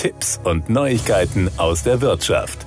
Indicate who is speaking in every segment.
Speaker 1: Tipps und Neuigkeiten aus der Wirtschaft.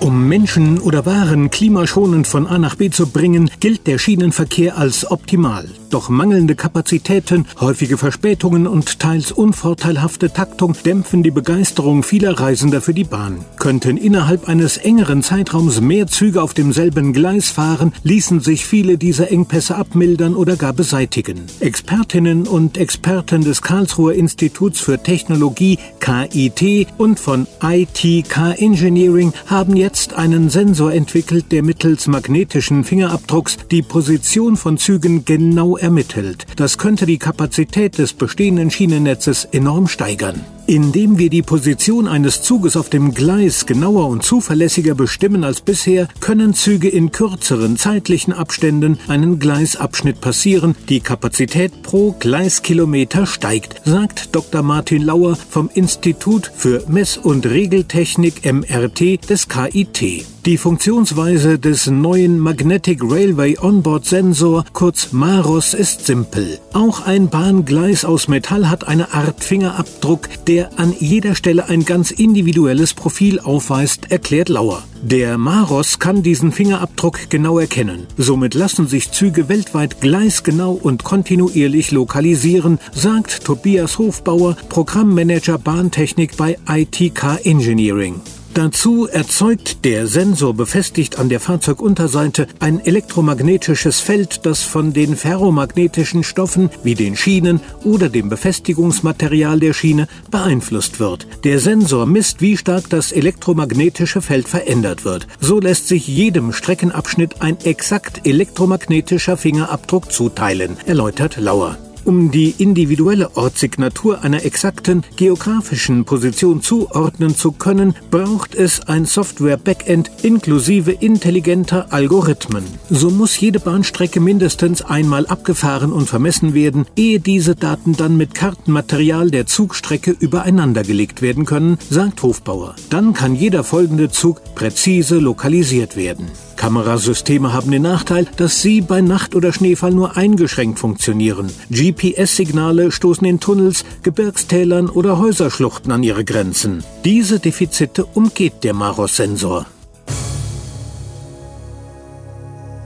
Speaker 2: Um Menschen oder Waren klimaschonend von A nach B zu bringen, gilt der Schienenverkehr als optimal. Doch mangelnde Kapazitäten, häufige Verspätungen und teils unvorteilhafte Taktung dämpfen die Begeisterung vieler Reisender für die Bahn. Könnten innerhalb eines engeren Zeitraums mehr Züge auf demselben Gleis fahren, ließen sich viele dieser Engpässe abmildern oder gar beseitigen. Expertinnen und Experten des Karlsruher Instituts für Technologie KIT und von ITK Engineering haben jetzt einen Sensor entwickelt, der mittels magnetischen Fingerabdrucks die Position von Zügen genau ermittelt. Das könnte die Kapazität des bestehenden Schienennetzes enorm steigern. Indem wir die Position eines Zuges auf dem Gleis genauer und zuverlässiger bestimmen als bisher, können Züge in kürzeren zeitlichen Abständen einen Gleisabschnitt passieren. Die Kapazität pro Gleiskilometer steigt, sagt Dr. Martin Lauer vom Institut für Mess- und Regeltechnik MRT des KIT. Die Funktionsweise des neuen Magnetic Railway Onboard Sensor, kurz MAROS, ist simpel. Auch ein Bahngleis aus Metall hat eine Art Fingerabdruck, der an jeder Stelle ein ganz individuelles Profil aufweist, erklärt Lauer. Der Maros kann diesen Fingerabdruck genau erkennen. Somit lassen sich Züge weltweit gleisgenau und kontinuierlich lokalisieren, sagt Tobias Hofbauer, Programmmanager Bahntechnik bei ITK Engineering. Dazu erzeugt der Sensor befestigt an der Fahrzeugunterseite ein elektromagnetisches Feld, das von den ferromagnetischen Stoffen wie den Schienen oder dem Befestigungsmaterial der Schiene beeinflusst wird. Der Sensor misst, wie stark das elektromagnetische Feld verändert wird. So lässt sich jedem Streckenabschnitt ein exakt elektromagnetischer Fingerabdruck zuteilen, erläutert Lauer. Um die individuelle Ortssignatur einer exakten geografischen Position zuordnen zu können, braucht es ein Software-Backend inklusive intelligenter Algorithmen. So muss jede Bahnstrecke mindestens einmal abgefahren und vermessen werden, ehe diese Daten dann mit Kartenmaterial der Zugstrecke übereinandergelegt werden können, sagt Hofbauer. Dann kann jeder folgende Zug präzise lokalisiert werden. Kamerasysteme haben den Nachteil, dass sie bei Nacht oder Schneefall nur eingeschränkt funktionieren. GPS-Signale stoßen in Tunnels, Gebirgstälern oder Häuserschluchten an ihre Grenzen. Diese Defizite umgeht der Maros-Sensor.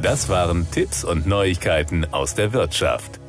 Speaker 1: Das waren Tipps und Neuigkeiten aus der Wirtschaft.